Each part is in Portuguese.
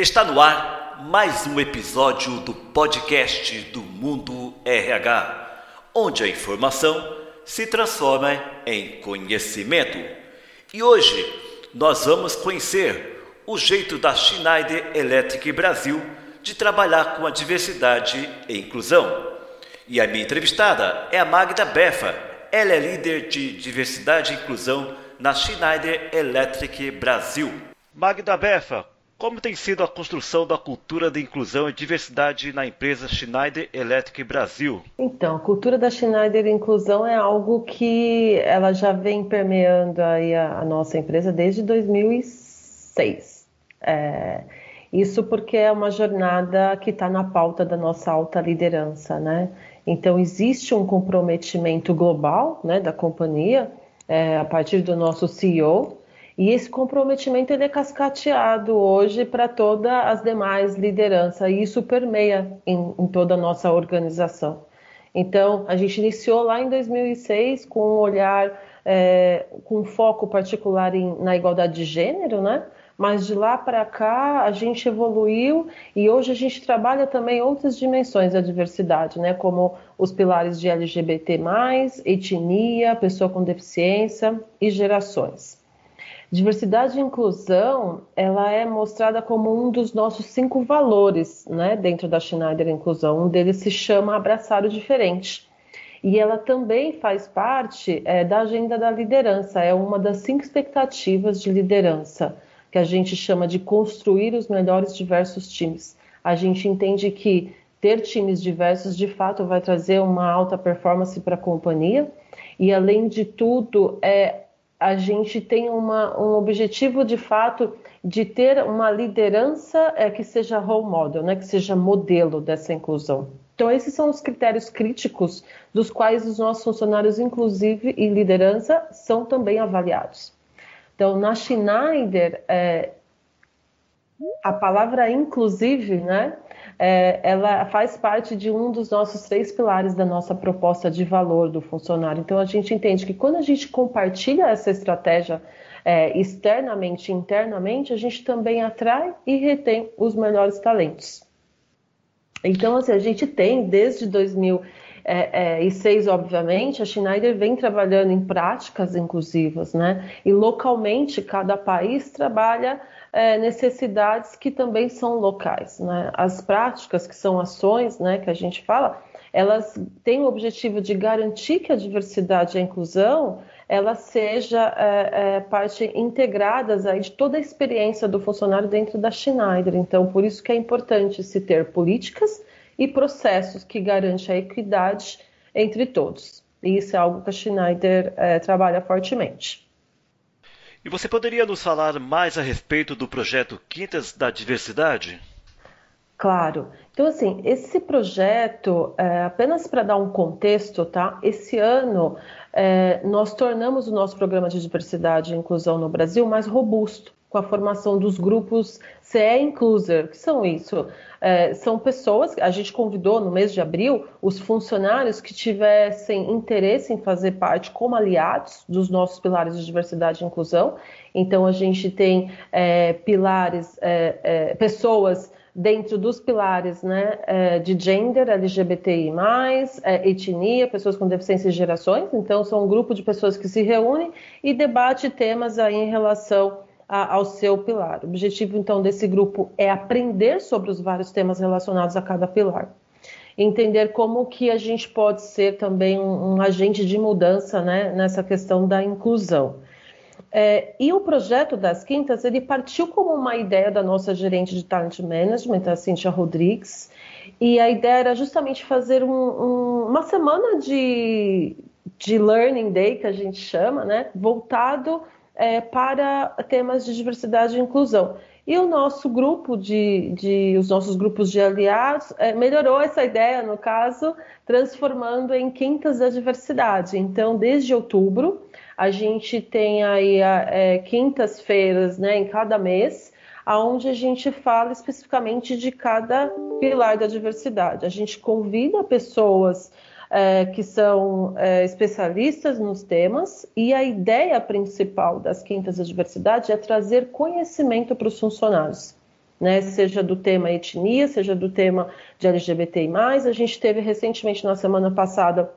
Está no ar mais um episódio do podcast do Mundo RH, onde a informação se transforma em conhecimento. E hoje nós vamos conhecer o jeito da Schneider Electric Brasil de trabalhar com a diversidade e inclusão. E a minha entrevistada é a Magda Befa. Ela é líder de diversidade e inclusão na Schneider Electric Brasil. Magda Befa, como tem sido a construção da cultura de inclusão e diversidade na empresa Schneider Electric Brasil? Então, a cultura da Schneider Inclusão é algo que ela já vem permeando aí a, a nossa empresa desde 2006. É, isso porque é uma jornada que está na pauta da nossa alta liderança, né? Então, existe um comprometimento global né, da companhia, é, a partir do nosso CEO, e esse comprometimento ele é cascateado hoje para todas as demais lideranças, e isso permeia em, em, toda a nossa organização. Então, a gente iniciou lá em 2006 com um olhar, é, com foco particular em, na igualdade de gênero, né? Mas de lá para cá a gente evoluiu e hoje a gente trabalha também outras dimensões da diversidade, né? Como os pilares de LGBT+, etnia, pessoa com deficiência e gerações. Diversidade e inclusão, ela é mostrada como um dos nossos cinco valores, né, dentro da Schneider Inclusão. Um deles se chama abraçar o diferente. E ela também faz parte é, da agenda da liderança, é uma das cinco expectativas de liderança, que a gente chama de construir os melhores diversos times. A gente entende que ter times diversos, de fato, vai trazer uma alta performance para a companhia, e além de tudo, é a gente tem uma, um objetivo de fato de ter uma liderança é, que seja role model, né, que seja modelo dessa inclusão. Então, esses são os critérios críticos dos quais os nossos funcionários, inclusive e liderança, são também avaliados. Então, na Schneider, é, a palavra inclusive, né, é, ela faz parte de um dos nossos três pilares da nossa proposta de valor do funcionário. Então, a gente entende que quando a gente compartilha essa estratégia é, externamente internamente, a gente também atrai e retém os melhores talentos. Então, assim, a gente tem desde 2006, é, obviamente, a Schneider vem trabalhando em práticas inclusivas, né? E localmente, cada país trabalha é, necessidades que também são locais. Né? As práticas, que são ações né, que a gente fala, elas têm o objetivo de garantir que a diversidade e a inclusão ela seja é, é, parte integradas aí de toda a experiência do funcionário dentro da Schneider. Então, por isso que é importante se ter políticas e processos que garantem a equidade entre todos. E isso é algo que a Schneider é, trabalha fortemente. E você poderia nos falar mais a respeito do projeto Quintas da Diversidade? Claro. Então, assim, esse projeto, é, apenas para dar um contexto, tá? Esse ano é, nós tornamos o nosso programa de diversidade e inclusão no Brasil mais robusto com a formação dos grupos CE Incluser. que são isso? É, são pessoas, a gente convidou no mês de abril os funcionários que tivessem interesse em fazer parte como aliados dos nossos pilares de diversidade e inclusão. Então, a gente tem é, pilares, é, é pessoas dentro dos pilares né, é, de gender, LGBTI, é, etnia, pessoas com deficiência e gerações. Então, são um grupo de pessoas que se reúnem e debate temas aí em relação a, ao seu pilar. O objetivo, então, desse grupo é aprender sobre os vários temas relacionados a cada pilar. Entender como que a gente pode ser também um, um agente de mudança né, nessa questão da inclusão. É, e o projeto das quintas, ele partiu como uma ideia da nossa gerente de talent management, a Cintia Rodrigues, e a ideia era justamente fazer um, um, uma semana de, de learning day, que a gente chama, né, voltado é, para temas de diversidade e inclusão. E o nosso grupo de, de os nossos grupos de aliados é, melhorou essa ideia, no caso, transformando em quintas da diversidade. Então, desde outubro, a gente tem aí é, quintas-feiras né, em cada mês, aonde a gente fala especificamente de cada pilar da diversidade. A gente convida pessoas é, que são é, especialistas nos temas, e a ideia principal das quintas da diversidade é trazer conhecimento para os funcionários. né, seja do tema etnia, seja do tema de LGBTI+. A gente teve recentemente, na semana passada,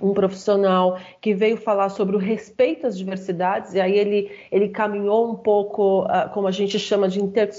um profissional que veio falar sobre o respeito às diversidades, e aí ele, ele caminhou um pouco, uh, como a gente chama de inter,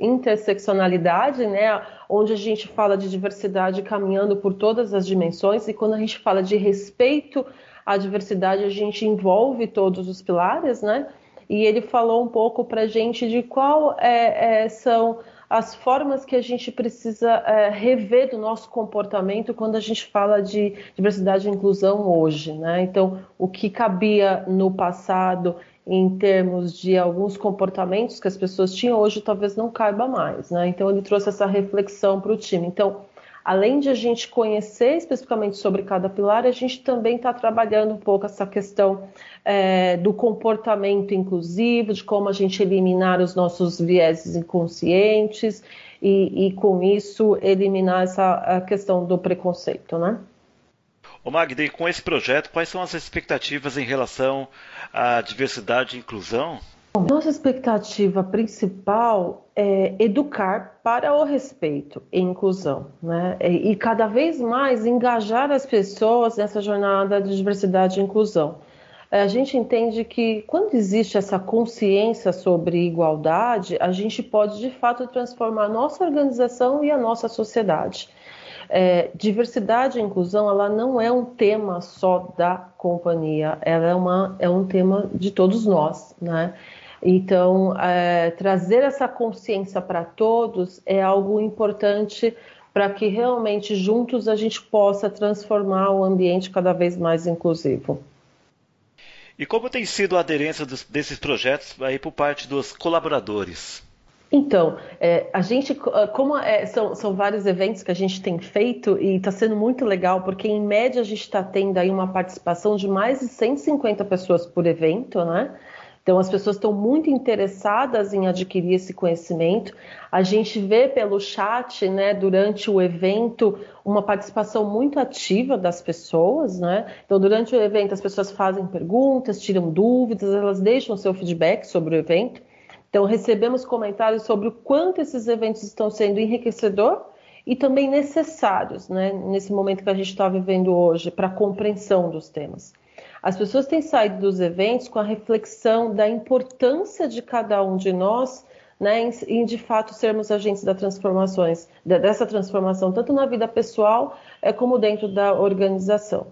interseccionalidade, né, onde a gente fala de diversidade caminhando por todas as dimensões, e quando a gente fala de respeito à diversidade, a gente envolve todos os pilares, né, e ele falou um pouco para a gente de qual é, é, são as formas que a gente precisa é, rever do nosso comportamento quando a gente fala de diversidade e inclusão hoje. Né? Então, o que cabia no passado em termos de alguns comportamentos que as pessoas tinham, hoje talvez não caiba mais. Né? Então, ele trouxe essa reflexão para o time. Então, além de a gente conhecer especificamente sobre cada pilar, a gente também está trabalhando um pouco essa questão é, do comportamento inclusivo, de como a gente eliminar os nossos vieses inconscientes e, e com isso eliminar essa questão do preconceito, né? Ô Magda, com esse projeto, quais são as expectativas em relação à diversidade e inclusão? Nossa expectativa principal é educar para o respeito e inclusão, né? E cada vez mais engajar as pessoas nessa jornada de diversidade e inclusão. É, a gente entende que quando existe essa consciência sobre igualdade, a gente pode de fato transformar a nossa organização e a nossa sociedade. É, diversidade e inclusão ela não é um tema só da companhia, ela é, uma, é um tema de todos nós, né? Então, é, trazer essa consciência para todos é algo importante para que realmente juntos a gente possa transformar o ambiente cada vez mais inclusivo. E como tem sido a aderência dos, desses projetos aí por parte dos colaboradores? Então, é, a gente, como é, são, são, vários eventos que a gente tem feito e está sendo muito legal, porque em média a gente está tendo aí uma participação de mais de 150 pessoas por evento, né? Então, as pessoas estão muito interessadas em adquirir esse conhecimento. A gente vê pelo chat, né, durante o evento, uma participação muito ativa das pessoas, né? Então, durante o evento, as pessoas fazem perguntas, tiram dúvidas, elas deixam seu feedback sobre o evento. Então, recebemos comentários sobre o quanto esses eventos estão sendo enriquecedor e também necessários, né, nesse momento que a gente está vivendo hoje, para a compreensão dos temas. As pessoas têm saído dos eventos com a reflexão da importância de cada um de nós né, em, em, de fato sermos agentes da transformações, dessa transformação, tanto na vida pessoal é, como dentro da organização.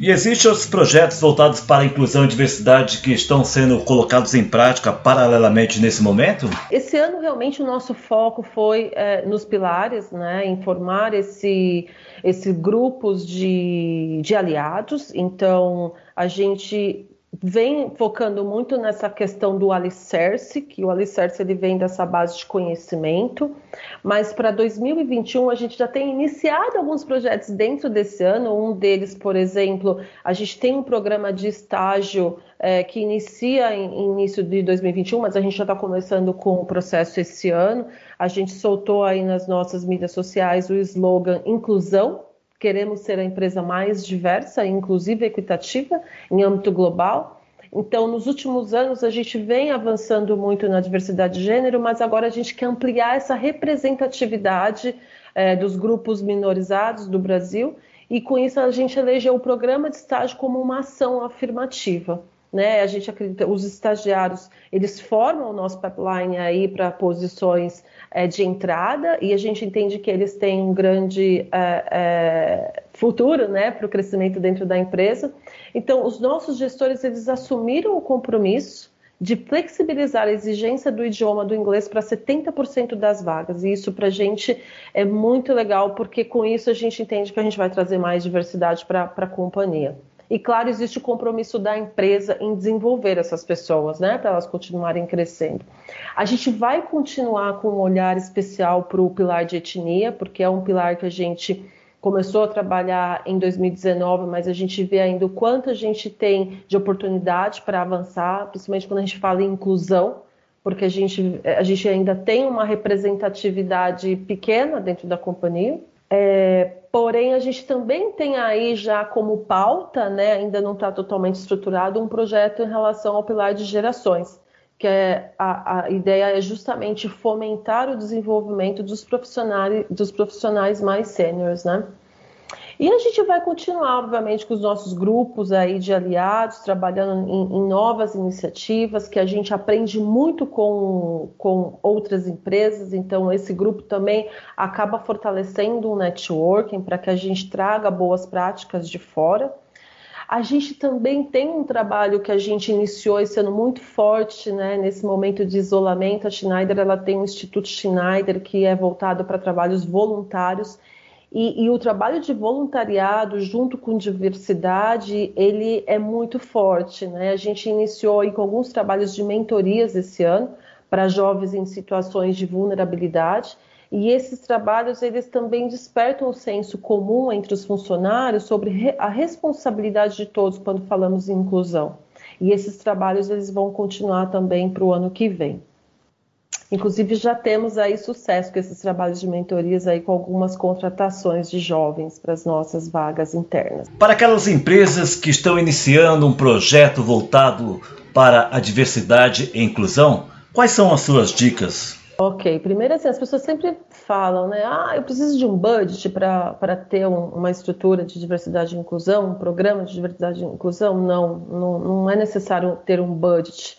E existem outros projetos voltados para a inclusão e diversidade que estão sendo colocados em prática paralelamente nesse momento? Esse ano, realmente, o nosso foco foi é, nos pilares, né, em formar esse, esse grupos de, de aliados. Então, a gente vem focando muito nessa questão do alicerce, que o alicerce ele vem dessa base de conhecimento, mas para 2021 a gente já tem iniciado alguns projetos dentro desse ano, um deles, por exemplo, a gente tem um programa de estágio é, que inicia em, em início de 2021, mas a gente já está começando com o processo esse ano, a gente soltou aí nas nossas mídias sociais o slogan Inclusão, queremos ser a empresa mais diversa, inclusive equitativa, em âmbito global. Então, nos últimos anos, a gente vem avançando muito na diversidade de gênero, mas agora a gente quer ampliar essa representatividade é, dos grupos minorizados do Brasil, e com isso a gente elegeu o programa de estágio como uma ação afirmativa. Né? A gente acredita, os estagiários, eles formam o nosso pipeline aí para posições é, de entrada e a gente entende que eles têm um grande é, é, futuro, né, para o crescimento dentro da empresa. Então, os nossos gestores, eles assumiram o compromisso de flexibilizar a exigência do idioma do inglês para 70% das vagas. E isso para a gente é muito legal, porque com isso a gente entende que a gente vai trazer mais diversidade para a companhia. E claro, existe o compromisso da empresa em desenvolver essas pessoas, né, para elas continuarem crescendo. A gente vai continuar com um olhar especial para o pilar de etnia, porque é um pilar que a gente começou a trabalhar em 2019, mas a gente vê ainda o quanto a gente tem de oportunidade para avançar, principalmente quando a gente fala em inclusão, porque a gente, a gente ainda tem uma representatividade pequena dentro da companhia. É, porém, a gente também tem aí já como pauta, né, ainda não está totalmente estruturado, um projeto em relação ao pilar de gerações. que é, a, a ideia é justamente fomentar o desenvolvimento dos profissionais, dos profissionais mais sêniores, né? E a gente vai continuar, obviamente, com os nossos grupos aí de aliados, trabalhando em, em, novas iniciativas, que a gente aprende muito com, com outras empresas, então esse grupo também acaba fortalecendo o networking para que a gente traga boas práticas de fora. A gente também tem um trabalho que a gente iniciou esse ano muito forte, né? Nesse momento de isolamento, a Schneider ela tem o Instituto Schneider que é voltado para trabalhos voluntários e, e, o trabalho de voluntariado junto com diversidade ele é muito forte, né? A gente iniciou aí com alguns trabalhos de mentorias esse ano para jovens em situações de vulnerabilidade e esses trabalhos eles também despertam o senso comum entre os funcionários sobre a responsabilidade de todos quando falamos em inclusão. E esses trabalhos eles vão continuar também para o ano que vem. Inclusive já temos aí sucesso com esses trabalhos de mentorias aí com algumas contratações de jovens para as nossas vagas internas. Para aquelas empresas que estão iniciando um projeto voltado para a diversidade e inclusão, quais são as suas dicas? Ok, primeiro assim, as pessoas sempre falam, né? Ah, eu preciso de um budget para ter um, uma estrutura de diversidade e inclusão, um programa de diversidade e inclusão. Não, não, não é necessário ter um budget.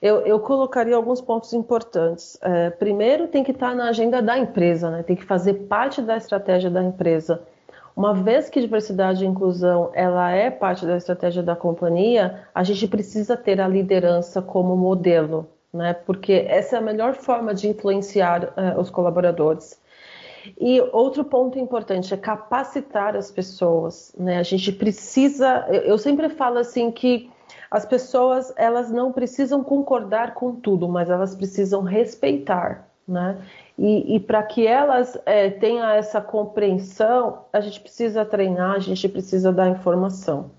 Eu, eu colocaria alguns pontos importantes. É, primeiro, tem que estar na agenda da empresa, né? Tem que fazer parte da estratégia da empresa. Uma vez que diversidade e inclusão ela é parte da estratégia da companhia, a gente precisa ter a liderança como modelo né? Porque essa é a melhor forma de influenciar uh, os colaboradores. E outro ponto importante é capacitar as pessoas, né? A gente precisa, eu sempre falo assim que as pessoas elas não precisam concordar com tudo, mas elas precisam respeitar, né? E, e para que elas é, tenham essa compreensão, a gente precisa treinar, a gente precisa dar informação.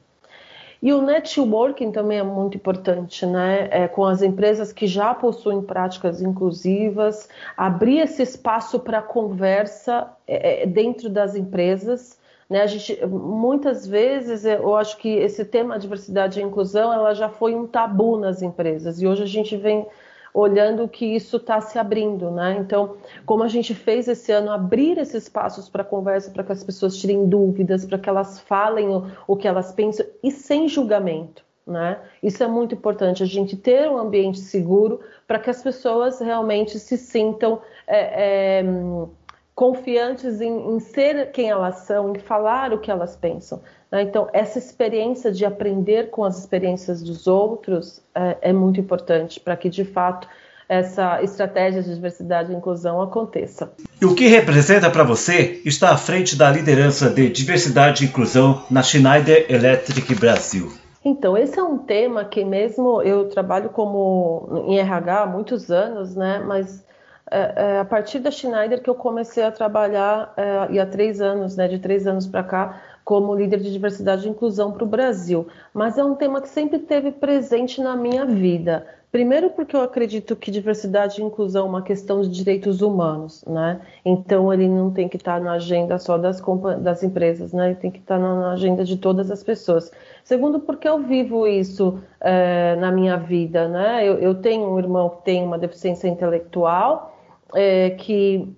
E o networking também é muito importante, né? É, com as empresas que já possuem práticas inclusivas, abrir esse espaço para conversa é, é, dentro das empresas. Né? A gente, muitas vezes, eu acho que esse tema diversidade e inclusão ela já foi um tabu nas empresas e hoje a gente vem olhando que isso está se abrindo, né? Então, como a gente fez esse ano, abrir esses espaços para conversa, para que as pessoas tirem dúvidas, para que elas falem o, o que elas pensam e sem julgamento. Né? Isso é muito importante, a gente ter um ambiente seguro para que as pessoas realmente se sintam é, é, confiantes em, em, ser quem elas são, em falar o que elas pensam. Né? Então, essa experiência de aprender com as experiências dos outros é, é muito importante para que, de fato, essa estratégia de diversidade e inclusão aconteça. E o que representa para você estar à frente da liderança de diversidade e inclusão na Schneider Electric Brasil? Então, esse é um tema que mesmo eu trabalho como em RH há muitos anos, né? Mas é, é, a partir da Schneider que eu comecei a trabalhar, é, e há três anos, né? De três anos para cá, como líder de diversidade e inclusão para o Brasil. Mas é um tema que sempre teve presente na minha vida. Primeiro porque eu acredito que diversidade e inclusão é uma questão de direitos humanos, né? Então ele não tem que estar na agenda só das, das empresas, né? Ele tem que estar na agenda de todas as pessoas. Segundo porque eu vivo isso é, na minha vida, né? Eu, eu, tenho um irmão que tem uma deficiência intelectual, é, que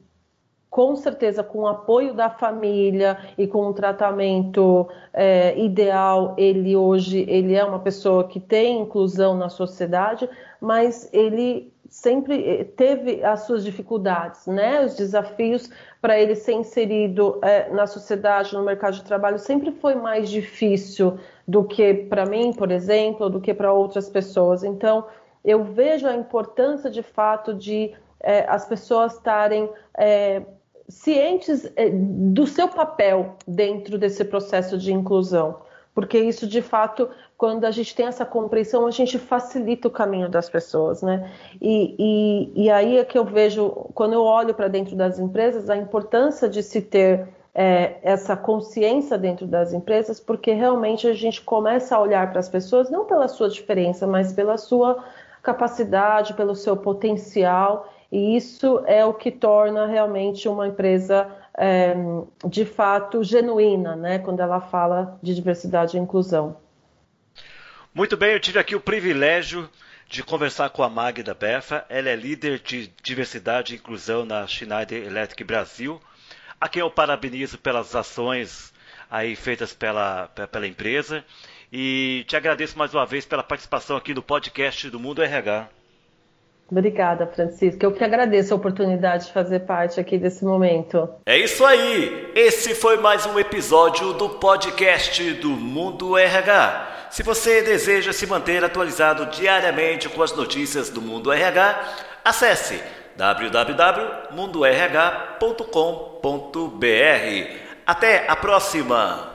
com certeza com o apoio da família e com o tratamento é, ideal, ele hoje ele é uma pessoa que tem inclusão na sociedade, mas ele sempre eh, teve as suas dificuldades, né? Os desafios para ele ser inserido é, na sociedade, no mercado de trabalho, sempre foi mais difícil do que para mim, por exemplo, do que para outras pessoas. Então, eu vejo a importância de fato de é, as pessoas estarem é, cientes eh, do seu papel dentro desse processo de inclusão, porque isso de fato, quando a gente tem essa compreensão, a gente facilita o caminho das pessoas, né? E, e, e aí é que eu vejo, quando eu olho para dentro das empresas, a importância de se ter é, essa consciência dentro das empresas, porque realmente a gente começa a olhar para as pessoas não pela sua diferença, mas pela sua capacidade, pelo seu potencial e isso é o que torna realmente uma empresa é, de fato genuína, né, quando ela fala de diversidade e inclusão. Muito bem, eu tive aqui o privilégio de conversar com a Magda Befa. Ela é líder de diversidade e inclusão na Schneider Electric Brasil, a quem eu parabenizo pelas ações aí feitas pela, pela empresa. E te agradeço mais uma vez pela participação aqui no podcast do Mundo RH. Obrigada, Francisco. Eu que agradeço a oportunidade de fazer parte aqui desse momento. É isso aí! Esse foi mais um episódio do podcast do Mundo RH. Se você deseja se manter atualizado diariamente com as notícias do Mundo RH, acesse www.mundorh.com.br. Até a próxima!